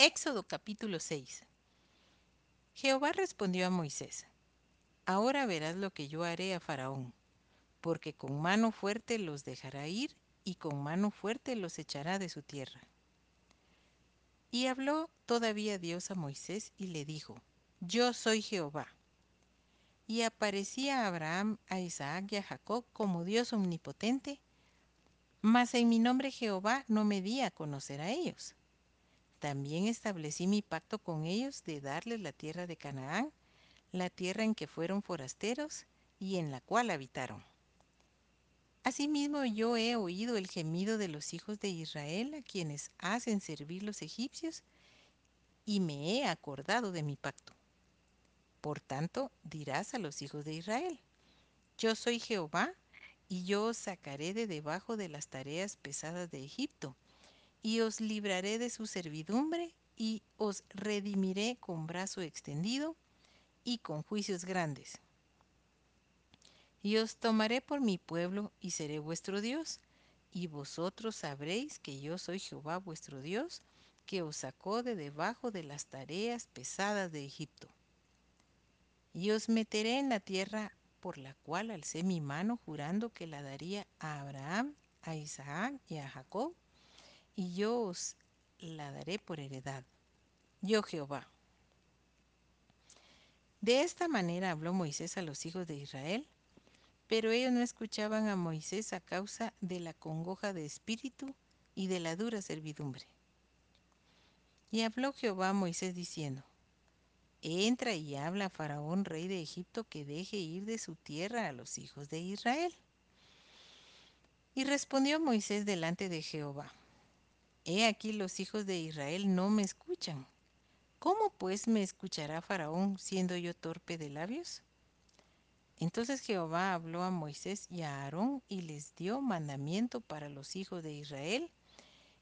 Éxodo capítulo 6 Jehová respondió a Moisés, Ahora verás lo que yo haré a Faraón, porque con mano fuerte los dejará ir y con mano fuerte los echará de su tierra. Y habló todavía Dios a Moisés y le dijo, Yo soy Jehová. Y aparecía a Abraham, a Isaac y a Jacob como Dios omnipotente, mas en mi nombre Jehová no me di a conocer a ellos. También establecí mi pacto con ellos de darles la tierra de Canaán, la tierra en que fueron forasteros y en la cual habitaron. Asimismo yo he oído el gemido de los hijos de Israel a quienes hacen servir los egipcios, y me he acordado de mi pacto. Por tanto, dirás a los hijos de Israel, yo soy Jehová, y yo os sacaré de debajo de las tareas pesadas de Egipto, y os libraré de su servidumbre, y os redimiré con brazo extendido y con juicios grandes. Y os tomaré por mi pueblo y seré vuestro Dios, y vosotros sabréis que yo soy Jehová vuestro Dios, que os sacó de debajo de las tareas pesadas de Egipto. Y os meteré en la tierra por la cual alcé mi mano jurando que la daría a Abraham, a Isaac y a Jacob, y yo os la daré por heredad. Yo Jehová. De esta manera habló Moisés a los hijos de Israel, pero ellos no escuchaban a Moisés a causa de la congoja de espíritu y de la dura servidumbre. Y habló Jehová a Moisés diciendo, Entra y habla a Faraón, rey de Egipto, que deje ir de su tierra a los hijos de Israel. Y respondió Moisés delante de Jehová, He aquí los hijos de Israel no me escuchan. ¿Cómo pues me escuchará Faraón siendo yo torpe de labios? Entonces Jehová habló a Moisés y a Aarón y les dio mandamiento para los hijos de Israel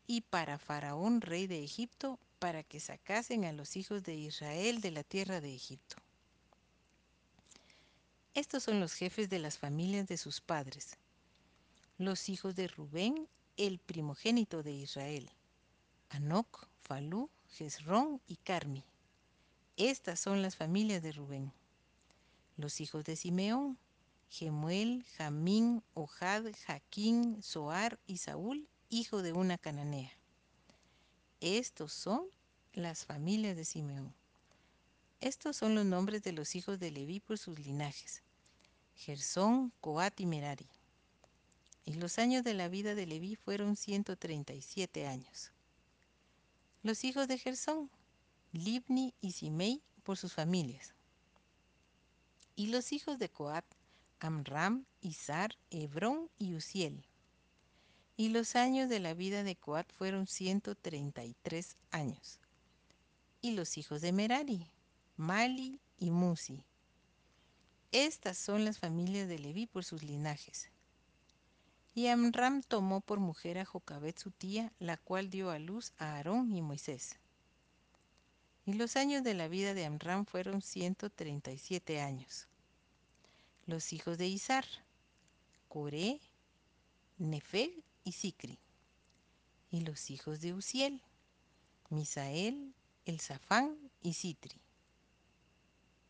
y para Faraón rey de Egipto para que sacasen a los hijos de Israel de la tierra de Egipto. Estos son los jefes de las familias de sus padres. Los hijos de Rubén, el primogénito de Israel. Anoc, Falú, Jezrón y Carmi. Estas son las familias de Rubén. Los hijos de Simeón, Gemuel, Jamín, Ojad, Jaquín, Soar y Saúl, hijo de una cananea. Estos son las familias de Simeón. Estos son los nombres de los hijos de Leví por sus linajes. Gersón, Coat y Merari. Y los años de la vida de Leví fueron 137 años. Los hijos de Gersón, Libni y Simei por sus familias. Y los hijos de Coat, Amram, Izar, Hebrón y Uziel. Y los años de la vida de Coat fueron 133 años. Y los hijos de Merari, Mali y Musi. Estas son las familias de Leví por sus linajes. Y Amram tomó por mujer a Jocabet su tía, la cual dio a luz a Aarón y Moisés. Y los años de la vida de Amram fueron 137 años. Los hijos de Izar, Coré, Nefeg y Sicri. Y los hijos de Uziel, Misael, Elzafán y Sitri.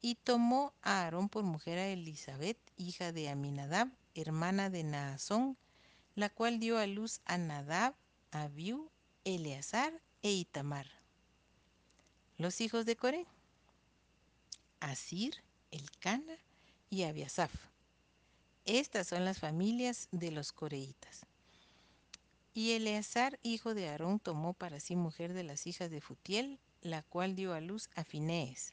Y tomó a Aarón por mujer a Elizabeth, hija de Aminadab, hermana de Naasón, la cual dio a luz a Nadab, Abiú, Eleazar e Itamar. Los hijos de Coré, Asir, Elcana y Abiasaf. Estas son las familias de los coreitas. Y Eleazar, hijo de Aarón, tomó para sí mujer de las hijas de Futiel, la cual dio a luz a Finees.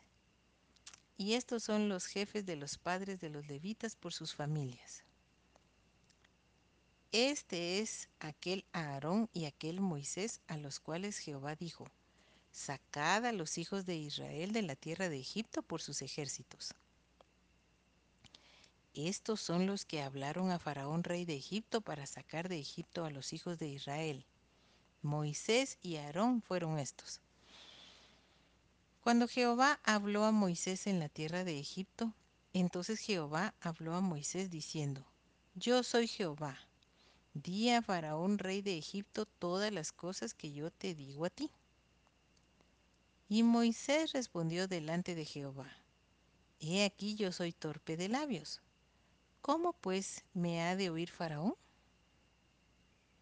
Y estos son los jefes de los padres de los levitas por sus familias. Este es aquel Aarón y aquel Moisés a los cuales Jehová dijo, Sacad a los hijos de Israel de la tierra de Egipto por sus ejércitos. Estos son los que hablaron a Faraón rey de Egipto para sacar de Egipto a los hijos de Israel. Moisés y Aarón fueron estos. Cuando Jehová habló a Moisés en la tierra de Egipto, entonces Jehová habló a Moisés diciendo, Yo soy Jehová Di a Faraón, rey de Egipto, todas las cosas que yo te digo a ti. Y Moisés respondió delante de Jehová, He aquí yo soy torpe de labios. ¿Cómo pues me ha de oír Faraón?